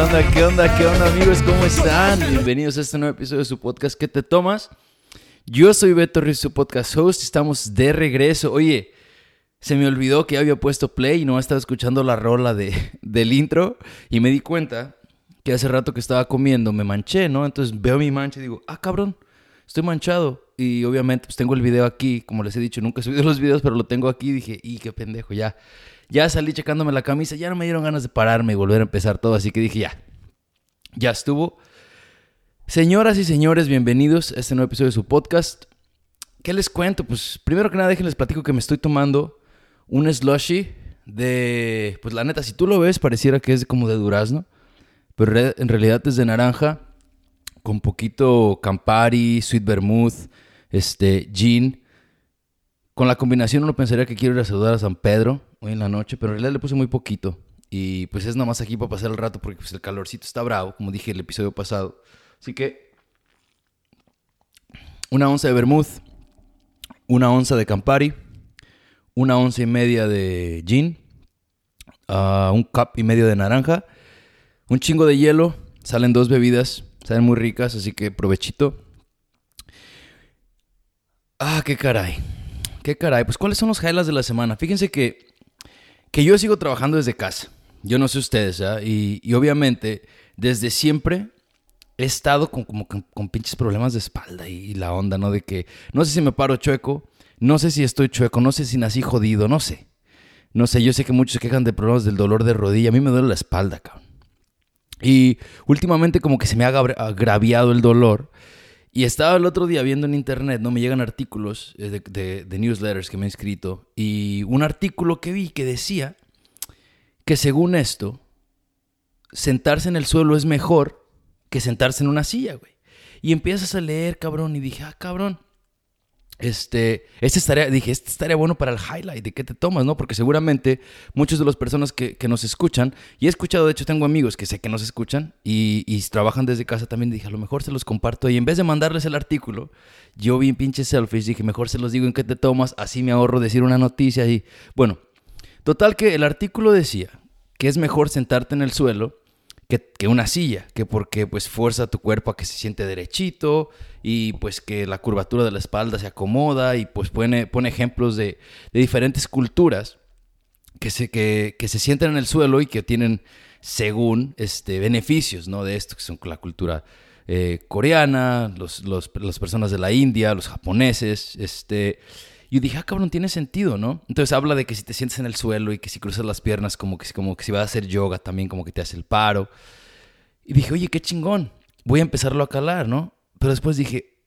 ¿Qué onda? ¿Qué onda? ¿Qué onda amigos? ¿Cómo están? Bienvenidos a este nuevo episodio de su podcast ¿Qué te tomas? Yo soy Beto Ruiz, su podcast host. Estamos de regreso. Oye, se me olvidó que había puesto play y no estaba escuchando la rola de, del intro y me di cuenta que hace rato que estaba comiendo me manché, ¿no? Entonces veo mi mancha y digo, ah, cabrón, estoy manchado. Y obviamente pues tengo el video aquí, como les he dicho, nunca he subido los videos, pero lo tengo aquí dije, y qué pendejo, ya. Ya salí checándome la camisa, ya no me dieron ganas de pararme y volver a empezar todo, así que dije, ya, ya estuvo. Señoras y señores, bienvenidos a este nuevo episodio de su podcast. ¿Qué les cuento? Pues primero que nada, déjenles platico que me estoy tomando un slushy de, pues la neta, si tú lo ves, pareciera que es como de durazno, pero en realidad es de naranja, con poquito Campari, Sweet Vermouth, este, gin. Con la combinación uno pensaría que quiero ir a saludar a San Pedro hoy en la noche, pero en realidad le puse muy poquito. Y pues es nada más aquí para pasar el rato porque pues, el calorcito está bravo, como dije el episodio pasado. Así que una onza de vermouth, una onza de Campari, una onza y media de gin, uh, un cup y medio de naranja, un chingo de hielo. Salen dos bebidas, salen muy ricas, así que provechito. Ah, qué caray. Qué caray. Pues, ¿cuáles son los highlights de la semana? Fíjense que, que yo sigo trabajando desde casa. Yo no sé ustedes, ¿ah? y, y, obviamente, desde siempre he estado con, como con, con pinches problemas de espalda y, y, la onda, ¿no? De que no sé si me paro chueco, no sé si estoy chueco, no sé si nací jodido, no sé. No sé, yo sé que muchos se quejan de problemas del dolor de rodilla. A mí me duele la espalda, cabrón. Y últimamente como que se me ha agraviado el dolor. Y estaba el otro día viendo en internet, ¿no? Me llegan artículos de, de, de, newsletters que me he escrito. Y un artículo que vi que decía que según esto, sentarse en el suelo es mejor que sentarse en una silla, güey. Y empiezas a leer, cabrón, y dije, ah, cabrón. Este, este estaría, dije, este estaría bueno para el highlight de qué te tomas, ¿no? Porque seguramente muchas de las personas que, que, nos escuchan, y he escuchado, de hecho tengo amigos que sé que nos escuchan y, y, trabajan desde casa también, dije, a lo mejor se los comparto y en vez de mandarles el artículo, yo vi pinche selfies, dije, mejor se los digo en qué te tomas, así me ahorro decir una noticia y, bueno, total que el artículo decía que es mejor sentarte en el suelo que, una silla, que porque pues fuerza tu cuerpo a que se siente derechito y pues que la curvatura de la espalda se acomoda y pues pone, pone ejemplos de, de diferentes culturas que se, que, que se sienten en el suelo y que tienen según este, beneficios ¿no? de esto, que son la cultura eh, coreana, los, los, las personas de la India, los japoneses, este... Yo dije, ah, cabrón, tiene sentido, ¿no? Entonces habla de que si te sientes en el suelo y que si cruzas las piernas, como que, como que si vas a hacer yoga también, como que te hace el paro. Y dije, oye, qué chingón, voy a empezarlo a calar, ¿no? Pero después dije,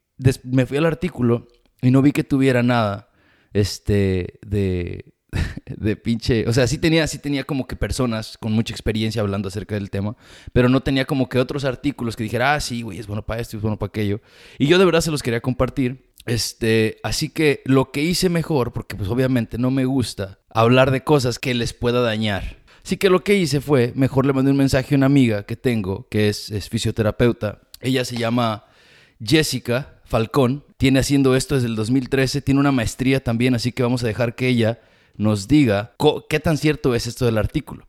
me fui al artículo y no vi que tuviera nada, este, de, de pinche, o sea, sí tenía, sí tenía como que personas con mucha experiencia hablando acerca del tema, pero no tenía como que otros artículos que dijera, ah, sí, güey, es bueno para esto, es bueno para aquello. Y yo de verdad se los quería compartir. Este, así que lo que hice mejor, porque pues obviamente no me gusta hablar de cosas que les pueda dañar. Así que lo que hice fue, mejor le mandé un mensaje a una amiga que tengo, que es, es fisioterapeuta. Ella se llama Jessica Falcón, tiene haciendo esto desde el 2013, tiene una maestría también, así que vamos a dejar que ella nos diga qué tan cierto es esto del artículo.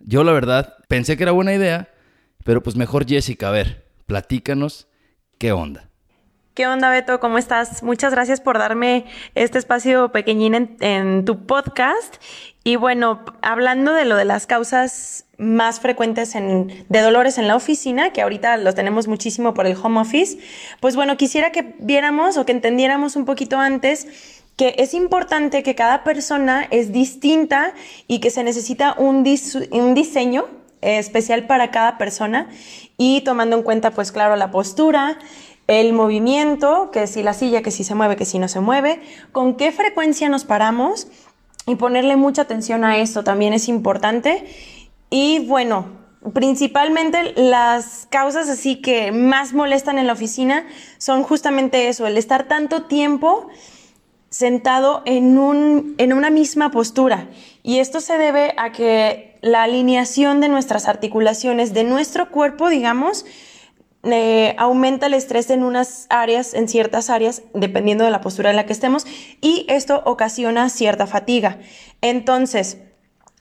Yo la verdad pensé que era buena idea, pero pues mejor Jessica, a ver, platícanos qué onda. ¿Qué onda, Beto? ¿Cómo estás? Muchas gracias por darme este espacio pequeñín en, en, tu podcast. Y bueno, hablando de lo de las causas más frecuentes en, de dolores en la oficina, que ahorita los tenemos muchísimo por el home office, pues bueno, quisiera que viéramos o que entendiéramos un poquito antes que es importante que cada persona es distinta y que se necesita un, dis un diseño especial para cada persona y tomando en cuenta, pues claro, la postura, el movimiento, que si la silla, que si se mueve, que si no se mueve, con qué frecuencia nos paramos y ponerle mucha atención a esto también es importante. Y bueno, principalmente las causas así que más molestan en la oficina son justamente eso, el estar tanto tiempo sentado en, un, en una misma postura. Y esto se debe a que la alineación de nuestras articulaciones, de nuestro cuerpo, digamos, eh, aumenta el estrés en unas áreas, en ciertas áreas, dependiendo de la postura en la que estemos, y esto ocasiona cierta fatiga. Entonces,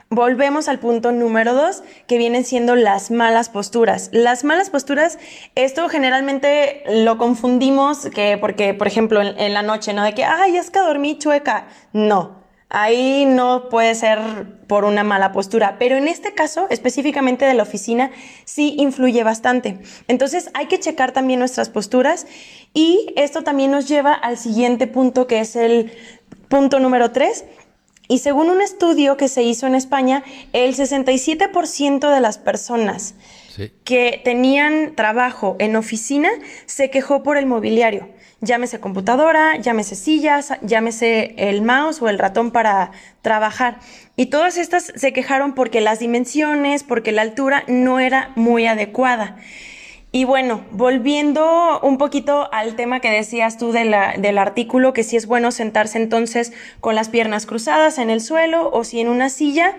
volvemos al punto número dos, que vienen siendo las malas posturas. Las malas posturas, esto generalmente lo confundimos que porque, por ejemplo, en, la noche, ¿no? De que, ay, es que dormí chueca. No, ahí no puede ser por una mala postura, pero en este caso, específicamente de la oficina, sí influye bastante. Entonces hay que checar también nuestras posturas y esto también nos lleva al siguiente punto, que es el punto número tres, y según un estudio que se hizo en España, el 67% de las personas que tenían trabajo en oficina se quejó por el mobiliario. Llámese computadora, llámese sillas, llámese el mouse o el ratón para trabajar. Y todas estas se quejaron porque las dimensiones, porque la altura no era muy adecuada. Y bueno, volviendo un poquito al tema que decías tú del artículo, que si es bueno sentarse entonces con las piernas cruzadas en el suelo o si en una silla,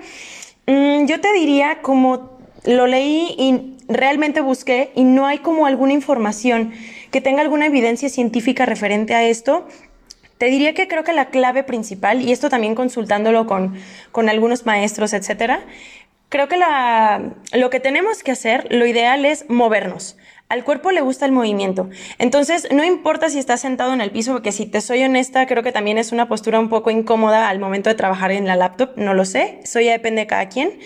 mm, yo te diría como lo leí y realmente busqué y no hay como alguna información que tenga alguna evidencia científica referente a esto. Te diría que creo que la clave principal, y esto también consultándolo con, con algunos maestros, etcétera, creo que lo que tenemos que hacer, lo ideal es movernos. Al cuerpo le gusta el movimiento. Entonces, no importa si estás sentado en el piso, porque si te soy honesta, creo que también es una postura un poco incómoda al momento de trabajar en la laptop, no lo sé, eso ya depende de cada quien.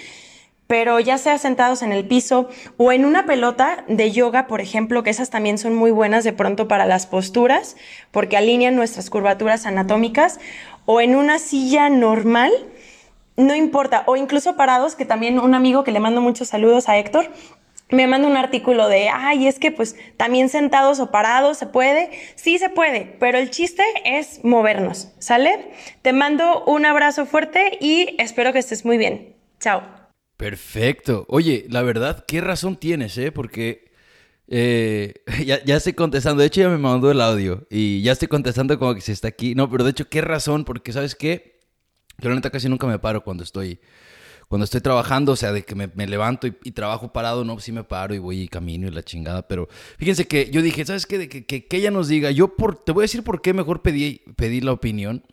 Pero ya sea sentados en el piso o en una pelota de yoga, por ejemplo, que esas también son muy buenas de pronto para las posturas, porque alinean nuestras curvaturas anatómicas, o en una silla normal, no importa, o incluso parados, que también un amigo que le mando muchos saludos a Héctor, me manda un artículo de, ay, es que pues también sentados o parados se puede. Sí se puede, pero el chiste es movernos, ¿sale? Te mando un abrazo fuerte y espero que estés muy bien. Chao. Perfecto. Oye, la verdad, ¿qué razón tienes, eh? Porque eh, ya, ya, estoy contestando. De hecho, ya me mandó el audio y ya estoy contestando como que se está aquí. No, pero de hecho, ¿qué razón? Porque, ¿sabes qué? Yo la neta casi nunca me paro cuando estoy, cuando estoy trabajando, o sea, de que me, levanto y, trabajo parado, no, sí me paro y voy y camino y la chingada, pero fíjense que yo dije, ¿sabes qué? De que, que, ella nos diga, yo por, te voy a decir por qué mejor pedí, pedí la opinión,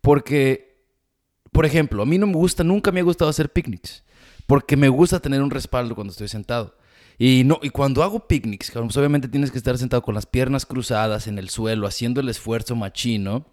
porque, por ejemplo, a mí no me gusta, nunca me ha gustado hacer picnics, porque me gusta tener un respaldo cuando estoy sentado. Y, no, y cuando hago picnics, pues obviamente tienes que estar sentado con las piernas cruzadas en el suelo, haciendo el esfuerzo machino.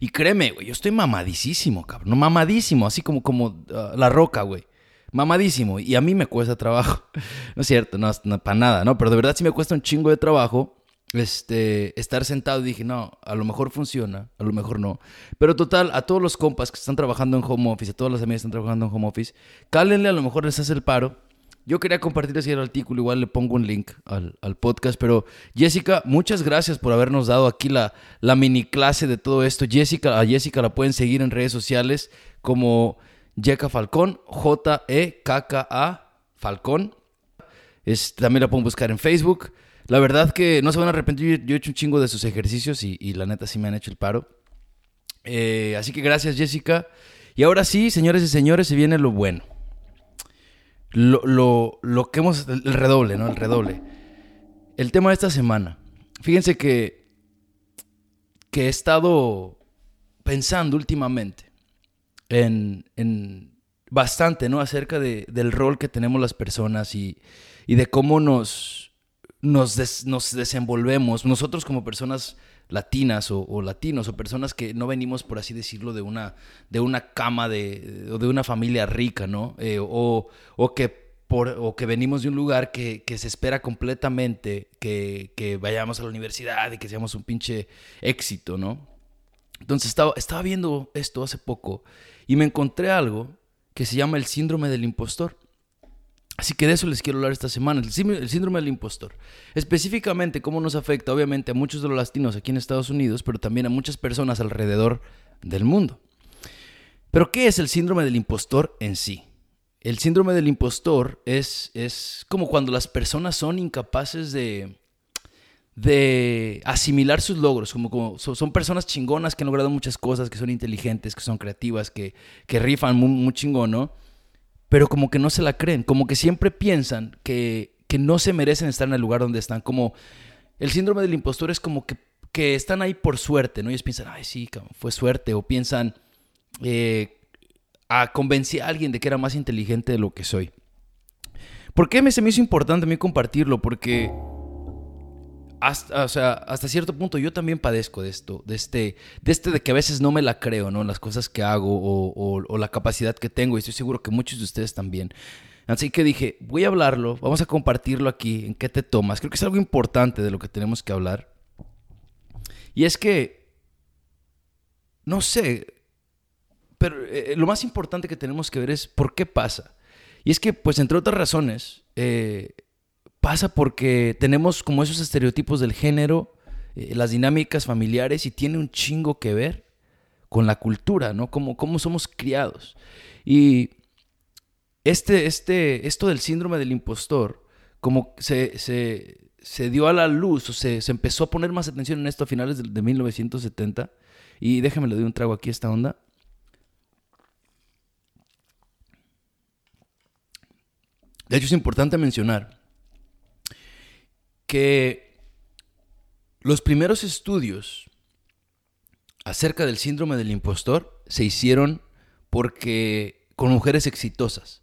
Y créeme, güey, yo estoy mamadísimo, cabrón. No, mamadísimo, así como, como ah, la roca, güey. Mamadísimo. Y a mí me cuesta trabajo. no es cierto, no, para nada, ¿no? Pero de verdad sí me cuesta un chingo de trabajo este, estar sentado y dije, no, a lo mejor funciona, a lo mejor no. Pero total, a todos los compas que están trabajando en home office, a todas las amigas que están trabajando en home office, cálenle, a lo mejor les hace el paro yo quería compartir ese artículo, igual le pongo un link al, podcast, pero Jessica, muchas gracias por habernos dado aquí la, la mini clase de todo esto. Jessica, a Jessica la pueden seguir en redes sociales como Jeca Falcón, J-E-K-K-A Falcón. Es, también la pueden buscar en Facebook. La verdad que no se van a arrepentir, yo he hecho un chingo de sus ejercicios y, la neta sí me han hecho el paro. Eh, así que gracias Jessica. Y ahora sí, señores y señores, se viene lo bueno lo, lo, lo que hemos, el redoble, ¿no? El redoble. El tema de esta semana. Fíjense que, que he estado pensando últimamente en, en bastante, ¿no? Acerca de, del rol que tenemos las personas y, y de cómo nos, nos, nos desenvolvemos. Nosotros como personas latinas o, latinos o personas que no venimos, por así decirlo, de una, de una cama de, o de una familia rica, ¿no? Eh, o, o, que por, o que venimos de un lugar que, que se espera completamente que, que, vayamos a la universidad y que seamos un pinche éxito, ¿no? Entonces estaba, estaba viendo esto hace poco y me encontré algo que se llama el síndrome del impostor. Así que de eso les quiero hablar esta semana, el síndrome del impostor. Específicamente cómo nos afecta obviamente a muchos de los latinos aquí en Estados Unidos, pero también a muchas personas alrededor del mundo. Pero ¿qué es el síndrome del impostor en sí? El síndrome del impostor es, es como cuando las personas son incapaces de, de asimilar sus logros, como, son, personas chingonas que han logrado muchas cosas, que son inteligentes, que son creativas, que, que rifan muy, muy chingón, ¿no? Pero como que no se la creen, como que siempre piensan que, que no se merecen estar en el lugar donde están, como el síndrome del impostor es como que, que están ahí por suerte, ¿no? Ellos piensan, ay, sí, fue suerte, o piensan, eh, a convencer a alguien de que era más inteligente de lo que soy. ¿Por qué me, se me hizo importante a mí compartirlo? Porque hasta, o sea, hasta cierto punto yo también padezco de esto, de este, de este de que a veces no me la creo, ¿no? Las cosas que hago o, la capacidad que tengo y estoy seguro que muchos de ustedes también. Así que dije, voy a hablarlo, vamos a compartirlo aquí, en qué te tomas. Creo que es algo importante de lo que tenemos que hablar. Y es que, no sé, pero eh, lo más importante que tenemos que ver es por qué pasa. Y es que, pues, entre otras razones, eh, pasa porque tenemos como esos estereotipos del género, eh, las dinámicas familiares y tiene un chingo que ver con la cultura, ¿no? Como cómo somos criados. Y este, este, esto del síndrome del impostor, como se, se, dio a la luz o se, se, empezó a poner más atención en esto a finales de, de 1970. Y déjame le doy un trago aquí a esta onda. De hecho, es importante mencionar que los primeros estudios acerca del síndrome del impostor se hicieron porque con mujeres exitosas.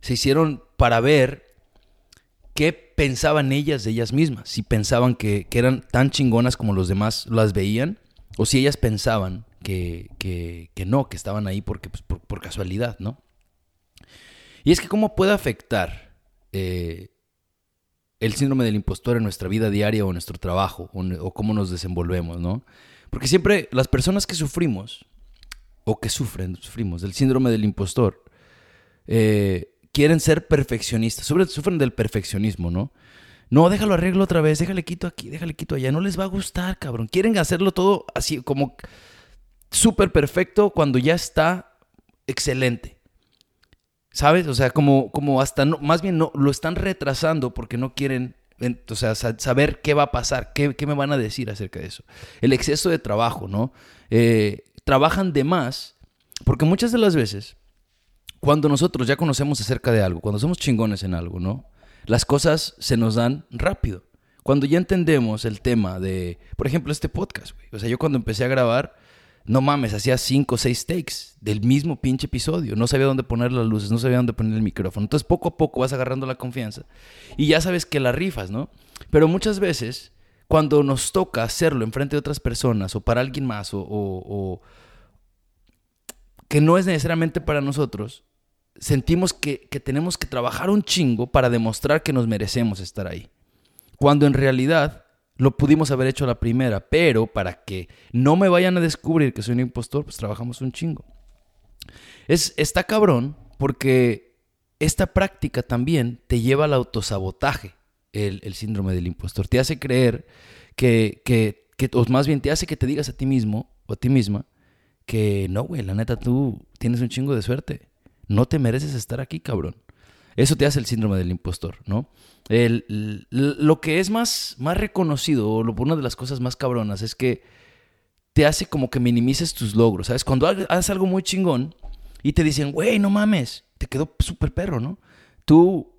Se hicieron para ver qué pensaban ellas de ellas mismas. Si pensaban que, eran tan chingonas como los demás las veían, o si ellas pensaban que, que, no, que estaban ahí porque, pues, por casualidad, ¿no? Y es que cómo puede afectar eh, el síndrome del impostor en nuestra vida diaria o en nuestro trabajo o, cómo nos desenvolvemos, ¿no? Porque siempre las personas que sufrimos o que sufren, sufrimos del síndrome del impostor, eh, quieren ser perfeccionistas, sobre, sufren del perfeccionismo, ¿no? No, déjalo arreglo otra vez, déjale quito aquí, déjale quito allá, no les va a gustar, cabrón. Quieren hacerlo todo así como súper perfecto cuando ya está excelente. ¿Sabes? O sea, como, como hasta, no, más bien no, lo están retrasando porque no quieren o sea, saber qué va a pasar, qué, me van a decir acerca de eso. El exceso de trabajo, ¿no? Eh, trabajan de más, porque muchas de las veces, cuando nosotros ya conocemos acerca de algo, cuando somos chingones en algo, ¿no? Las cosas se nos dan rápido. Cuando ya entendemos el tema de, por ejemplo, este podcast, güey. O sea, yo cuando empecé a grabar, no mames, hacía cinco o seis takes del mismo pinche episodio. No sabía dónde poner las luces, no sabía dónde poner el micrófono. Entonces poco a poco vas agarrando la confianza y ya sabes que la rifas, ¿no? Pero muchas veces, cuando nos toca hacerlo enfrente de otras personas o para alguien más o, que no es necesariamente para nosotros, sentimos que, que tenemos que trabajar un chingo para demostrar que nos merecemos estar ahí. Cuando en realidad lo pudimos haber hecho a la primera, pero para que no me vayan a descubrir que soy un impostor, pues trabajamos un chingo. Es, está cabrón porque esta práctica también te lleva al autosabotaje, el, el síndrome del impostor. Te hace creer que, que, que, o más bien te hace que te digas a ti mismo o a ti misma que no, güey, la neta tú tienes un chingo de suerte. No te mereces estar aquí, cabrón. Eso te hace el síndrome del impostor, ¿no? El, lo que es más, más reconocido, o una de las cosas más cabronas, es que te hace como que minimices tus logros, ¿sabes? Cuando haces algo muy chingón y te dicen, güey, no mames, te quedó súper perro, ¿no? Tú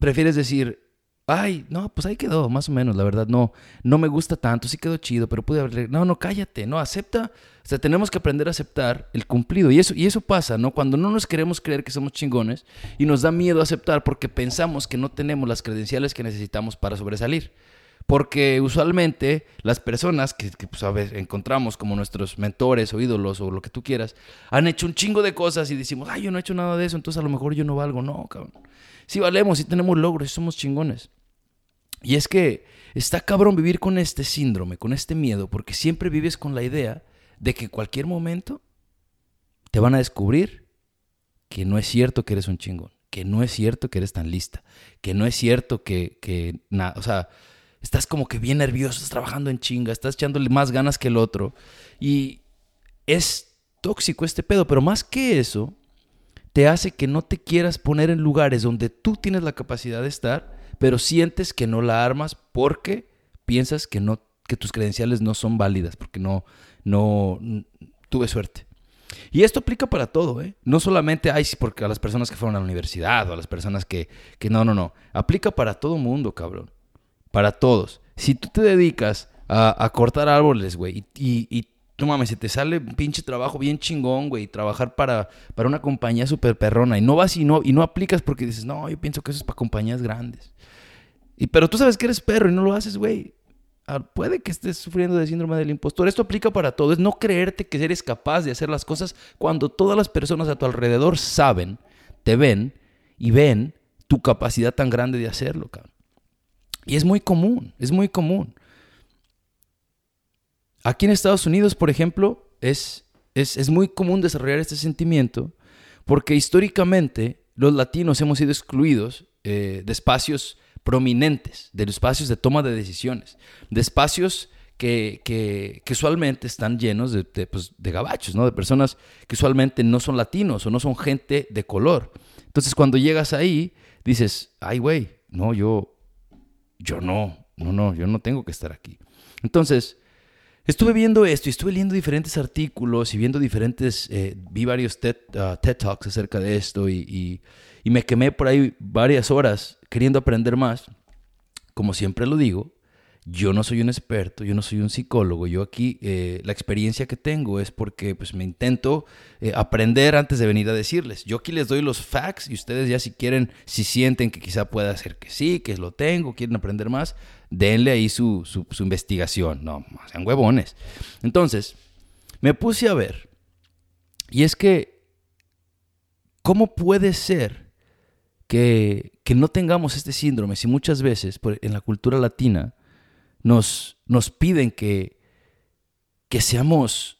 prefieres decir, ay, no, pues ahí quedó, más o menos, la verdad, no, no me gusta tanto, sí quedó chido, pero pude haber, no, no, cállate, no, acepta, o sea, tenemos que aprender a aceptar el cumplido, y eso, y eso pasa, ¿no? Cuando no nos queremos creer que somos chingones y nos da miedo aceptar porque pensamos que no tenemos las credenciales que necesitamos para sobresalir. Porque usualmente las personas que, pues, a ver, encontramos como nuestros mentores o ídolos o lo que tú quieras, han hecho un chingo de cosas y decimos, ay, yo no he hecho nada de eso, entonces a lo mejor yo no valgo. No, cabrón. Sí valemos, sí tenemos logros, sí somos chingones. Y es que está cabrón vivir con este síndrome, con este miedo, porque siempre vives con la idea de que en cualquier momento te van a descubrir que no es cierto que eres un chingón, que no es cierto que eres tan lista, que no es cierto que, que nada, o sea, estás como que bien nervioso, estás trabajando en chinga, estás echándole más ganas que el otro. Y es tóxico este pedo, pero más que eso, te hace que no te quieras poner en lugares donde tú tienes la capacidad de estar pero sientes que no la armas porque piensas que no que tus credenciales no son válidas, porque no no tuve suerte. Y esto aplica para todo, ¿eh? No solamente hay porque a las personas que fueron a la universidad o a las personas que, que no, no, no. Aplica para todo mundo, cabrón. Para todos. Si tú te dedicas a, cortar árboles, güey, y, y, no mames, se te sale un pinche trabajo bien chingón, güey, trabajar para, para una compañía súper perrona y no vas y no, y no aplicas porque dices, no, yo pienso que eso es para compañías grandes. Y, pero tú sabes que eres perro y no lo haces, güey. Ah, puede que estés sufriendo de síndrome del impostor. Esto aplica para todo. Es no creerte que eres capaz de hacer las cosas cuando todas las personas a tu alrededor saben, te ven y ven tu capacidad tan grande de hacerlo, cabrón. Y es muy común, es muy común. Aquí en Estados Unidos, por ejemplo, es, es, muy común desarrollar este sentimiento porque históricamente los latinos hemos sido excluidos eh, de espacios prominentes, de espacios de toma de decisiones, de espacios que, que, usualmente están llenos de, pues, de, gabachos, ¿no? de personas que usualmente no son latinos o no son gente de color. Entonces cuando llegas ahí, dices, ay güey, no, yo, yo no, no, no, yo no tengo que estar aquí. Entonces, estuve viendo esto y estuve leyendo diferentes artículos y viendo diferentes, eh, vi varios TED, uh, TED, Talks acerca de esto y, y me quemé por ahí varias horas queriendo aprender más, como siempre lo digo, yo no soy un experto, yo no soy un psicólogo, yo aquí eh, la experiencia que tengo es porque pues me intento eh, aprender antes de venir a decirles. Yo aquí les doy los facts y ustedes ya si quieren, si sienten que quizá pueda ser que sí, que lo tengo, quieren aprender más, denle ahí su, su, su investigación, no, sean huevones. Entonces, me puse a ver, y es que, ¿cómo puede ser? Que, no tengamos este síndrome si muchas veces en la cultura latina nos, nos piden que, que seamos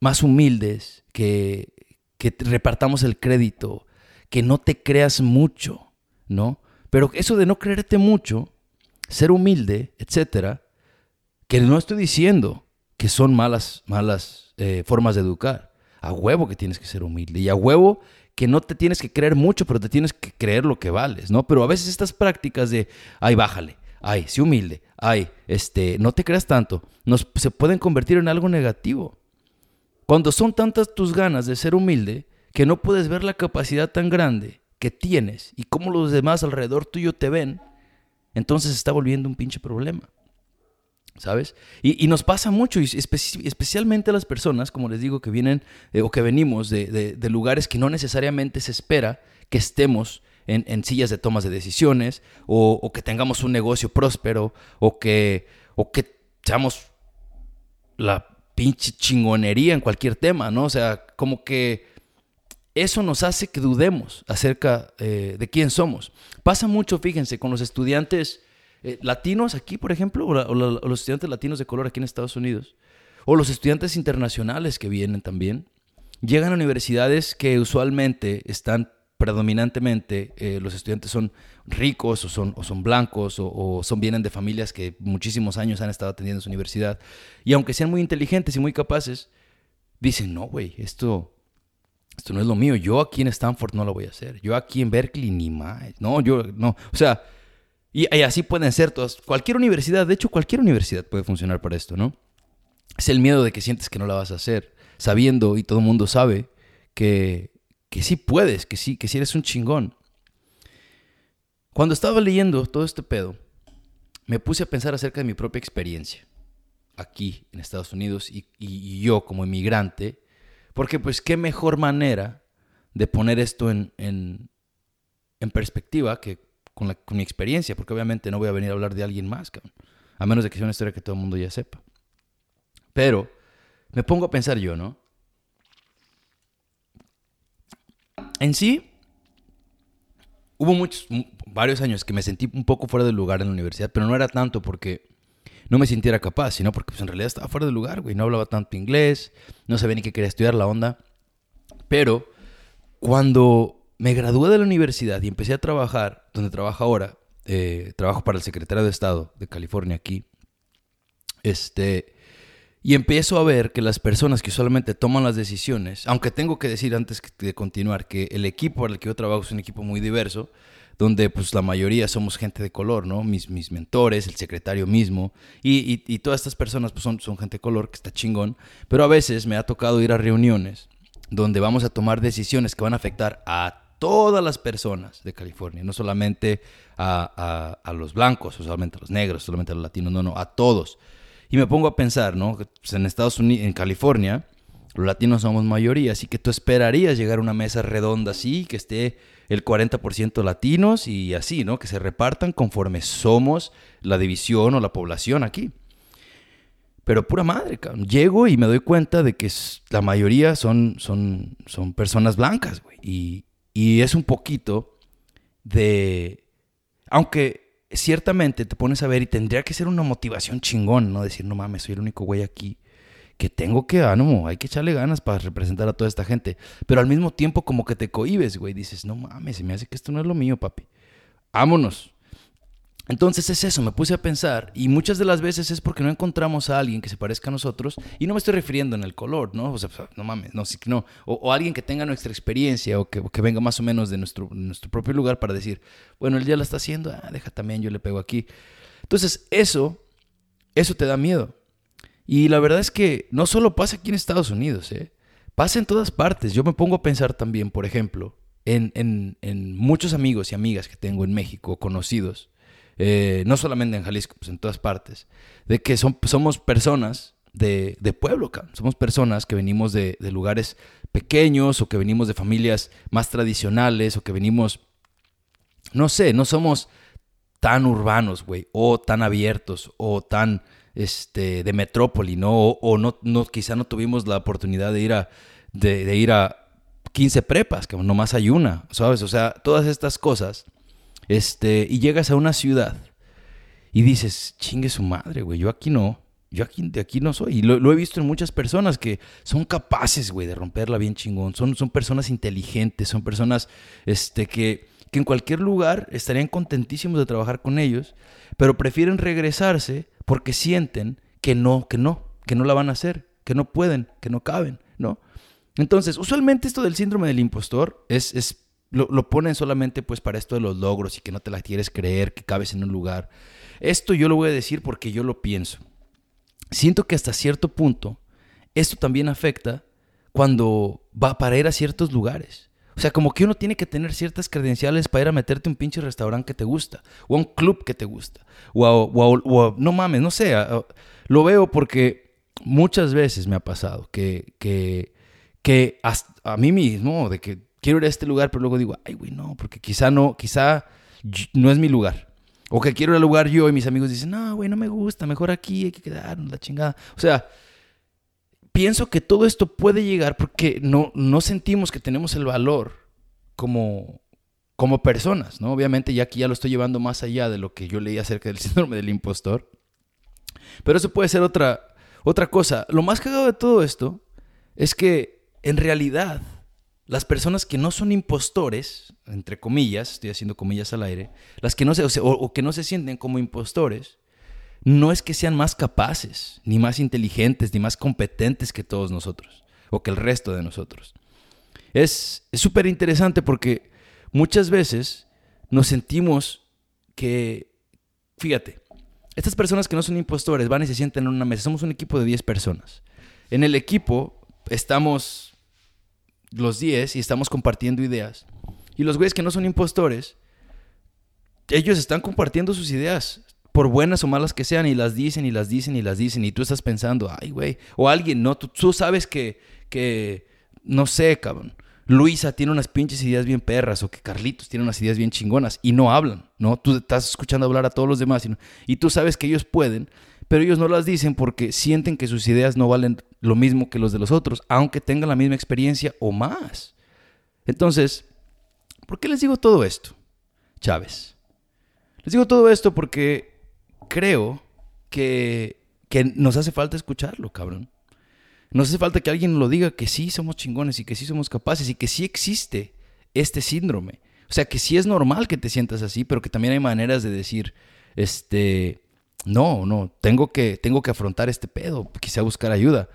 más humildes, que, que repartamos el crédito, que no te creas mucho, ¿no? Pero eso de no creerte mucho, ser humilde, etcétera, que no estoy diciendo que son malas, malas eh, formas de educar. A huevo que tienes que ser humilde y a huevo que no te tienes que creer mucho, pero te tienes que creer lo que vales, ¿no? Pero a veces estas prácticas de, ay, bájale, ay, sé humilde, ay, este, no te creas tanto, nos, se pueden convertir en algo negativo. Cuando son tantas tus ganas de ser humilde que no puedes ver la capacidad tan grande que tienes y cómo los demás alrededor tuyo te ven, entonces se está volviendo un pinche problema. ¿Sabes? Y, nos pasa mucho, y especialmente a las personas, como les digo, que vienen eh, o que venimos de, lugares que no necesariamente se espera que estemos en, sillas de tomas de decisiones, o, que tengamos un negocio próspero, o que, o que seamos la pinche chingonería en cualquier tema, ¿no? O sea, como que eso nos hace que dudemos acerca eh, de quién somos. Pasa mucho, fíjense, con los estudiantes eh, latinos aquí, por ejemplo, o, los estudiantes latinos de color aquí en Estados Unidos, o los estudiantes internacionales que vienen también, llegan a universidades que usualmente están predominantemente, eh, los estudiantes son ricos o son, o son blancos o, son, vienen de familias que muchísimos años han estado atendiendo su universidad. Y aunque sean muy inteligentes y muy capaces, dicen, no, güey, esto, esto no es lo mío. Yo aquí en Stanford no lo voy a hacer. Yo aquí en Berkeley ni más. No, yo no. O sea, y, así pueden ser todas. Cualquier universidad, de hecho, cualquier universidad puede funcionar para esto, ¿no? Es el miedo de que sientes que no la vas a hacer, sabiendo y todo el mundo sabe que, que sí puedes, que sí, que sí eres un chingón. Cuando estaba leyendo todo este pedo, me puse a pensar acerca de mi propia experiencia aquí en Estados Unidos y, yo como inmigrante, porque pues qué mejor manera de poner esto en, en perspectiva que con, mi experiencia, porque obviamente no voy a venir a hablar de alguien más, a menos de que sea una historia que todo el mundo ya sepa. Pero me pongo a pensar yo, ¿no? En sí, hubo muchos, varios años que me sentí un poco fuera del lugar en la universidad, pero no era tanto porque no me sintiera capaz, sino porque pues, en realidad estaba fuera del lugar, güey. No hablaba tanto inglés, no sabía ni qué quería estudiar la onda. Pero cuando me gradué de la universidad y empecé a trabajar, donde trabajo ahora, eh, trabajo para el secretario de Estado de California aquí, este, y empiezo a ver que las personas que usualmente toman las decisiones, aunque tengo que decir antes de continuar que el equipo para el que yo trabajo es un equipo muy diverso, donde pues la mayoría somos gente de color, ¿no? Mis, mis mentores, el secretario mismo, y, y, todas estas personas pues son, son gente de color, que está chingón, pero a veces me ha tocado ir a reuniones donde vamos a tomar decisiones que van a afectar a todas las personas de California, no solamente a, los blancos, o solamente a los negros, solamente a los latinos, no, no, a todos. Y me pongo a pensar, ¿no? Pues en Estados Unidos, en California, los latinos somos mayoría, así que tú esperarías llegar a una mesa redonda así, que esté el 40% latinos y así, ¿no? Que se repartan conforme somos la división o la población aquí. Pero pura madre, cabrón. Llego y me doy cuenta de que la mayoría son, son, son personas blancas, güey. Y, y es un poquito de... Aunque ciertamente te pones a ver y tendría que ser una motivación chingón, ¿no? Decir, no mames, soy el único güey aquí que tengo que, ánimo, hay que echarle ganas para representar a toda esta gente. Pero al mismo tiempo como que te cohibes, güey. Dices, no mames, se me hace que esto no es lo mío, papi. Vámonos. Entonces es eso, me puse a pensar y muchas de las veces es porque no encontramos a alguien que se parezca a nosotros y no me estoy refiriendo en el color, ¿no? O sea, no mames, no, no. O, alguien que tenga nuestra experiencia o que, venga más o menos de nuestro, nuestro propio lugar para decir, bueno, él ya lo está haciendo, ah, deja también, yo le pego aquí. Entonces eso, eso te da miedo. Y la verdad es que no solo pasa aquí en Estados Unidos, ¿eh? pasa en todas partes. Yo me pongo a pensar también, por ejemplo, en, en, en muchos amigos y amigas que tengo en México, conocidos eh, no solamente en Jalisco, pues en todas partes, de que son, somos personas de, pueblo, somos personas que venimos de, lugares pequeños o que venimos de familias más tradicionales o que venimos, no sé, no somos tan urbanos, güey, o tan abiertos o tan este, de metrópoli, ¿no? O, no, no, quizá no tuvimos la oportunidad de ir a, de, ir a 15 prepas, que nomás hay una, ¿sabes? O sea, todas estas cosas este, y llegas a una ciudad y dices, chingue su madre, güey, yo aquí no. Yo aquí, de aquí no soy. Y lo, he visto en muchas personas que son capaces, güey, de romperla bien chingón. Son, son personas inteligentes, son personas este, que, que en cualquier lugar estarían contentísimos de trabajar con ellos, pero prefieren regresarse porque sienten que no, que no, que no la van a hacer, que no pueden, que no caben, ¿no? Entonces, usualmente esto del síndrome del impostor es, es lo, ponen solamente pues para esto de los logros y que no te la quieres creer, que cabes en un lugar. Esto yo lo voy a decir porque yo lo pienso. Siento que hasta cierto punto esto también afecta cuando va para ir a ciertos lugares. O sea, como que uno tiene que tener ciertas credenciales para ir a meterte a un pinche restaurante que te gusta, o a un club que te gusta, o o no mames, no sé, lo veo porque muchas veces me ha pasado que, que, que a mí mismo, de que quiero ir a este lugar, pero luego digo, ay, güey, no, porque quizá no, quizá no es mi lugar. O que quiero ir al lugar yo y mis amigos dicen, no, güey, no me gusta, mejor aquí hay que quedarnos, la chingada. O sea, pienso que todo esto puede llegar porque no, no sentimos que tenemos el valor como, como personas, ¿no? Obviamente ya aquí ya lo estoy llevando más allá de lo que yo leí acerca del síndrome del impostor. Pero eso puede ser otra, otra cosa. Lo más cagado de todo esto es que en realidad las personas que no son impostores, entre comillas, estoy haciendo comillas al aire, las que no se, o, que no se sienten como impostores, no es que sean más capaces, ni más inteligentes, ni más competentes que todos nosotros, o que el resto de nosotros. Es súper interesante porque muchas veces nos sentimos que, fíjate, estas personas que no son impostores van y se sienten en una mesa, somos un equipo de 10 personas. En el equipo estamos los 10 y estamos compartiendo ideas. Y los güeyes que no son impostores, ellos están compartiendo sus ideas, por buenas o malas que sean, y las dicen y las dicen y las dicen, y tú estás pensando, ay, güey, o alguien, ¿no? Tú, sabes que, que, no sé, cabrón, Luisa tiene unas pinches ideas bien perras, o que Carlitos tiene unas ideas bien chingonas, y no hablan, ¿no? Tú estás escuchando hablar a todos los demás, y, tú sabes que ellos pueden, pero ellos no las dicen porque sienten que sus ideas no valen lo mismo que los de los otros, aunque tengan la misma experiencia o más. Entonces, ¿por qué les digo todo esto, Chávez? Les digo todo esto porque creo que, que nos hace falta escucharlo, cabrón. Nos hace falta que alguien lo diga que sí somos chingones y que sí somos capaces y que sí existe este síndrome. O sea, que sí es normal que te sientas así, pero que también hay maneras de decir, este, no, no, tengo que, tengo que afrontar este pedo, quizá buscar ayuda.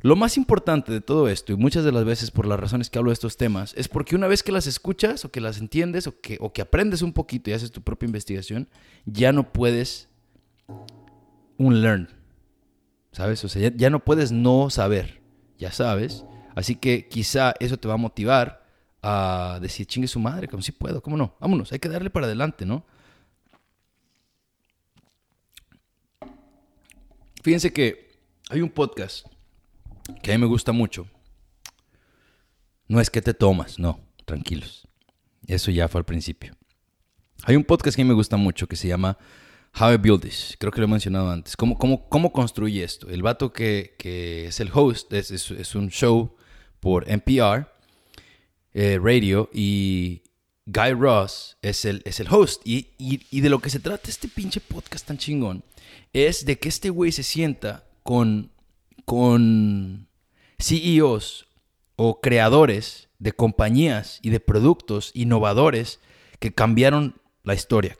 Lo más importante de todo esto, y muchas de las veces por las razones que hablo de estos temas, es porque una vez que las escuchas o que las entiendes o que, o que aprendes un poquito y haces tu propia investigación, ya no puedes un learn, ¿sabes? O sea, ya, no puedes no saber, ya sabes. Así que quizá eso te va a motivar a decir, chingue su madre, como si puedo, ¿cómo no? Vámonos, hay que darle para adelante, ¿no? Fíjense que hay un podcast que a mí me gusta mucho. No es que te tomas, no, tranquilos. Eso ya fue al principio. Hay un podcast que a mí me gusta mucho que se llama How I Build This. Creo que lo he mencionado antes. ¿Cómo, cómo, construye esto? El vato que, es el host es, un show por NPR eh, Radio y Guy Ross es el, es el host. Y de lo que se trata este pinche podcast tan chingón es de que este güey se sienta con, con CEOs o creadores de compañías y de productos innovadores que cambiaron la historia.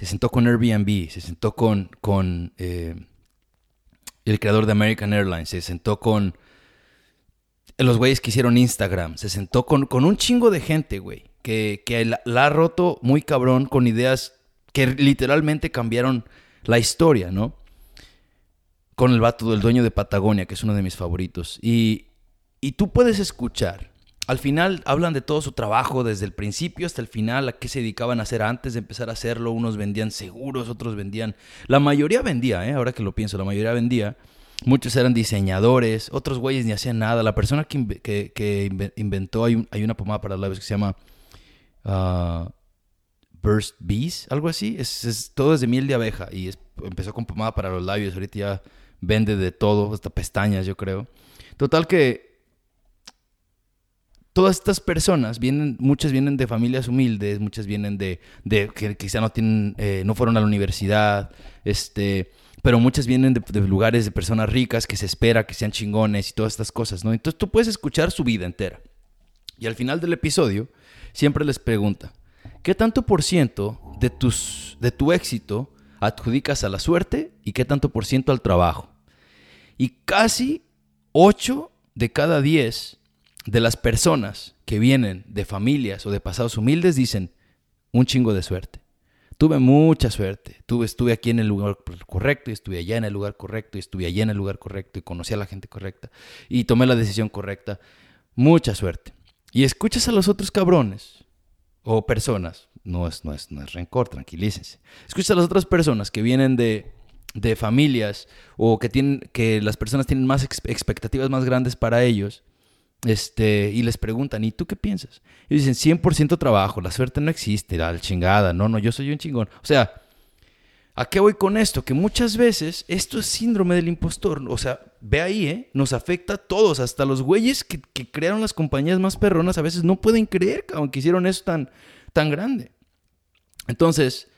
Se sentó con Airbnb, se sentó con, con eh, el creador de American Airlines, se sentó con los güeyes que hicieron Instagram, se sentó con, con un chingo de gente, güey, que, que la, ha roto muy cabrón con ideas que literalmente cambiaron la historia, ¿no? Con el vato del dueño de Patagonia, que es uno de mis favoritos. Y, y tú puedes escuchar. Al final hablan de todo su trabajo, desde el principio hasta el final, a qué se dedicaban a hacer antes de empezar a hacerlo. Unos vendían seguros, otros vendían... La mayoría vendía, ¿eh? ahora que lo pienso, la mayoría vendía. Muchos eran diseñadores, otros güeyes ni hacían nada. La persona que, que, inventó, hay, hay, una pomada para labios que se llama uh, Burst Bees, algo así. Es, todo es de miel de abeja y empezó con pomada para los labios. Ahorita ya vende de todo, hasta pestañas, yo creo. Total que todas estas personas vienen, muchas vienen de familias humildes, muchas vienen de, de que quizá no tienen, eh, no fueron a la universidad, este, pero muchas vienen de, lugares de personas ricas que se espera que sean chingones y todas estas cosas, ¿no? Entonces tú puedes escuchar su vida entera. Y al final del episodio siempre les pregunta, ¿qué tanto por ciento de, tus, de tu éxito adjudicas a la suerte y qué tanto por ciento al trabajo? Y casi 8 de cada 10 de las personas que vienen de familias o de pasados humildes dicen un chingo de suerte. Tuve mucha suerte. Tuve, estuve aquí en el lugar correcto y estuve allá en el lugar correcto y estuve allá en el lugar correcto y conocí a la gente correcta y tomé la decisión correcta. Mucha suerte. Y escuchas a los otros cabrones o personas, no es, no es, no es rencor, tranquilícense. Escuchas a las otras personas que vienen de, de familias o que, tienen, que las personas tienen más expectativas más grandes para ellos este, y les preguntan, ¿y tú qué piensas? Y dicen, 100% trabajo, la suerte no existe, la chingada, no, no, yo soy un chingón. O sea, ¿a qué voy con esto? Que muchas veces esto es síndrome del impostor. O sea, ve ahí, ¿eh? Nos afecta a todos, hasta los güeyes que, que crearon las compañías más perronas a veces no pueden creer que hicieron eso tan, tan grande. Entonces,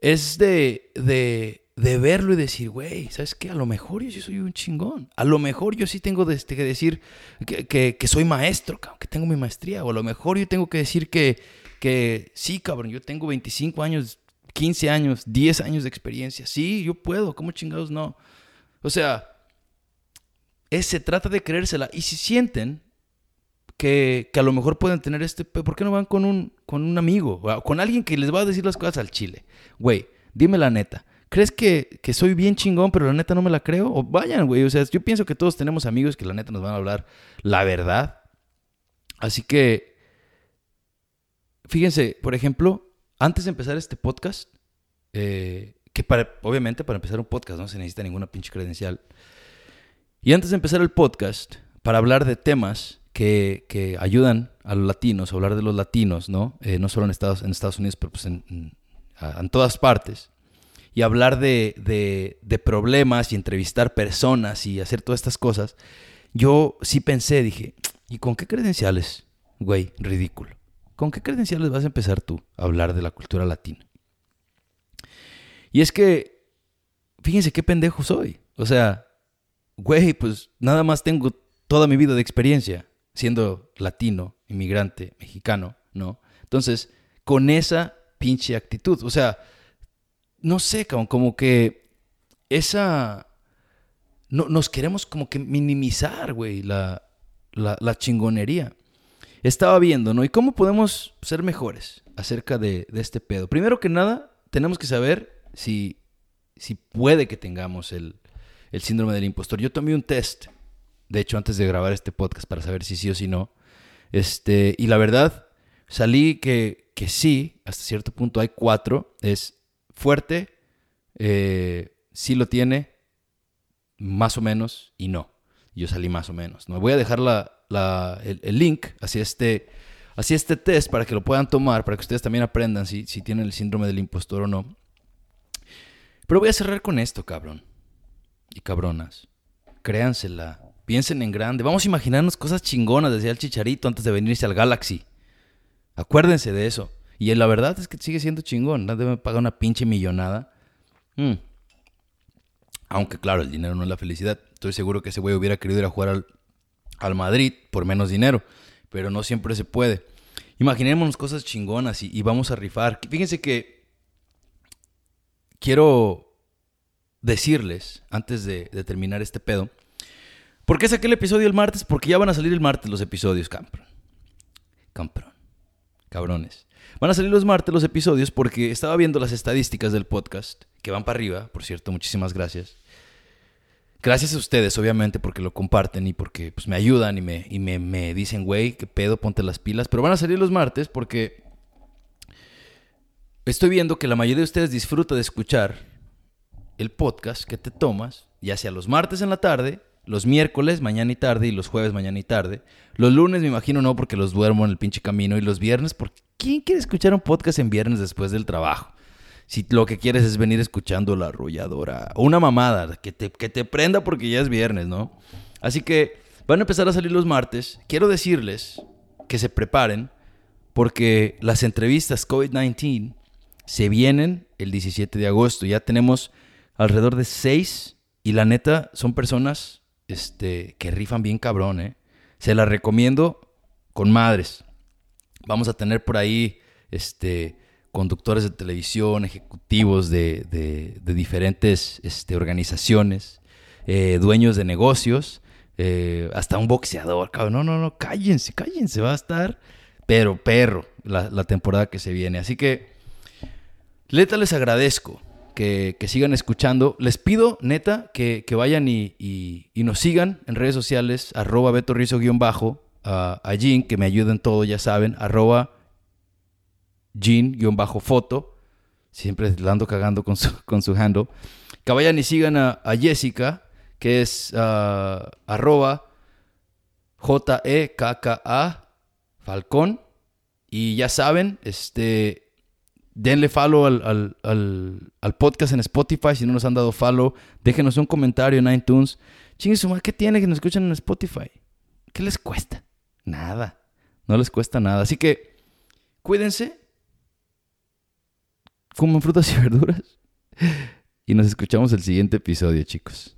es de, de, de verlo y decir, güey, ¿sabes qué? A lo mejor yo sí soy un chingón. A lo mejor yo sí tengo este, que decir que, soy maestro, que tengo mi maestría. O a lo mejor yo tengo que decir que, que sí, cabrón, yo tengo 25 años, 15 años, 10 años de experiencia. Sí, yo puedo, ¿cómo chingados no? O sea, es, se trata de creérsela. Y si sienten que, que, a lo mejor pueden tener este, ¿por qué no van con un, con un amigo? O con alguien que les va a decir las cosas al chile. Güey, dime la neta. ¿Crees que, soy bien chingón, pero la neta no me la creo? O vayan, güey. O sea, yo pienso que todos tenemos amigos que la neta nos van a hablar la verdad. Así que, fíjense, por ejemplo, antes de empezar este podcast, eh, que para, obviamente para empezar un podcast no se necesita ninguna pinche credencial. Y antes de empezar el podcast, para hablar de temas que, ayudan a los latinos, hablar de los latinos, ¿no? Eh, no solo en Estados, en Estados Unidos, pero pues en, en todas partes y hablar de, de, problemas y entrevistar personas y hacer todas estas cosas, yo sí pensé, dije, ¿y con qué credenciales? Güey, ridículo. ¿Con qué credenciales vas a empezar tú a hablar de la cultura latina? Y es que, fíjense qué pendejo soy. O sea, güey, pues nada más tengo toda mi vida de experiencia siendo latino, inmigrante, mexicano, ¿no? Entonces, con esa pinche actitud, o sea, no sé, como, que esa... No, nos queremos como que minimizar, güey, la, la, chingonería. Estaba viendo, ¿no? ¿Y cómo podemos ser mejores acerca de, este pedo? Primero que nada, tenemos que saber si, si puede que tengamos el, el síndrome del impostor. Yo tomé un test, de hecho, antes de grabar este podcast para saber si sí o si no. Este, y la verdad, salí que, que sí, hasta cierto punto hay cuatro. Es fuerte, eh, sí lo tiene, más o menos y no. Yo salí más o menos. ¿no? Voy a dejar el, link hacia este, este test para que lo puedan tomar, para que ustedes también aprendan si, si tienen el síndrome del impostor o no. Pero voy a cerrar con esto, cabrón. Y cabronas. Créansela. Piensen en grande. Vamos a imaginarnos cosas chingonas, decía el chicharito antes de venirse al Galaxy. Acuérdense de eso. Y la verdad es que sigue siendo chingón. Nadie me paga una pinche millonada. Mm. Aunque claro, el dinero no es la felicidad. Estoy seguro que ese güey hubiera querido ir a jugar al, Madrid por menos dinero. Pero no siempre se puede. Imaginémonos cosas chingonas y, vamos a rifar. Fíjense que quiero decirles, antes de, terminar este pedo, ¿por qué saqué el episodio el martes? Porque ya van a salir el martes los episodios, cabrón. Cabrón. Cabrones. Van a salir los martes los episodios porque estaba viendo las estadísticas del podcast, que van para arriba, por cierto, muchísimas gracias. Gracias a ustedes, obviamente, porque lo comparten y porque pues, me ayudan y, me, y me, me dicen, güey, qué pedo, ponte las pilas. Pero van a salir los martes porque estoy viendo que la mayoría de ustedes disfruta de escuchar el podcast que te tomas, ya sea los martes en la tarde los miércoles, mañana y tarde, y los jueves, mañana y tarde. Los lunes, me imagino, no, porque los duermo en el pinche camino. Y los viernes, porque ¿quién quiere escuchar un podcast en viernes después del trabajo? Si lo que quieres es venir escuchando la arrolladora. O una mamada, que te, que te prenda porque ya es viernes, ¿no? Así que van a empezar a salir los martes. Quiero decirles que se preparen porque las entrevistas COVID-19 se vienen el 17 de agosto. Ya tenemos alrededor de seis y la neta son personas este, que rifan bien cabrón, ¿eh? Se la recomiendo con madres. Vamos a tener por ahí este, conductores de televisión, ejecutivos de, diferentes este, organizaciones, eh, dueños de negocios, eh, hasta un boxeador, cabrón. No, no, no, cállense, cállense, va a estar, pero perro, la, la temporada que se viene. Así que, Leta, les agradezco que, sigan escuchando. Les pido, neta, que, vayan y, nos sigan en redes sociales, arroba Beto bajo a, Jean, que me ayuden todo, ya saben, arroba Jean-foto. Siempre la ando cagando con su, con su handle. Que vayan y sigan a, Jessica, que es uh, arroba J-E-K-K-A Falcón. Y ya saben, este, denle follow al, podcast en Spotify. Si no nos han dado follow, déjenos un comentario en iTunes. Chingue ¿qué tiene que nos escuchen en Spotify? ¿Qué les cuesta? Nada. No les cuesta nada. Así que cuídense. Coman frutas y verduras. Y nos escuchamos el siguiente episodio, chicos.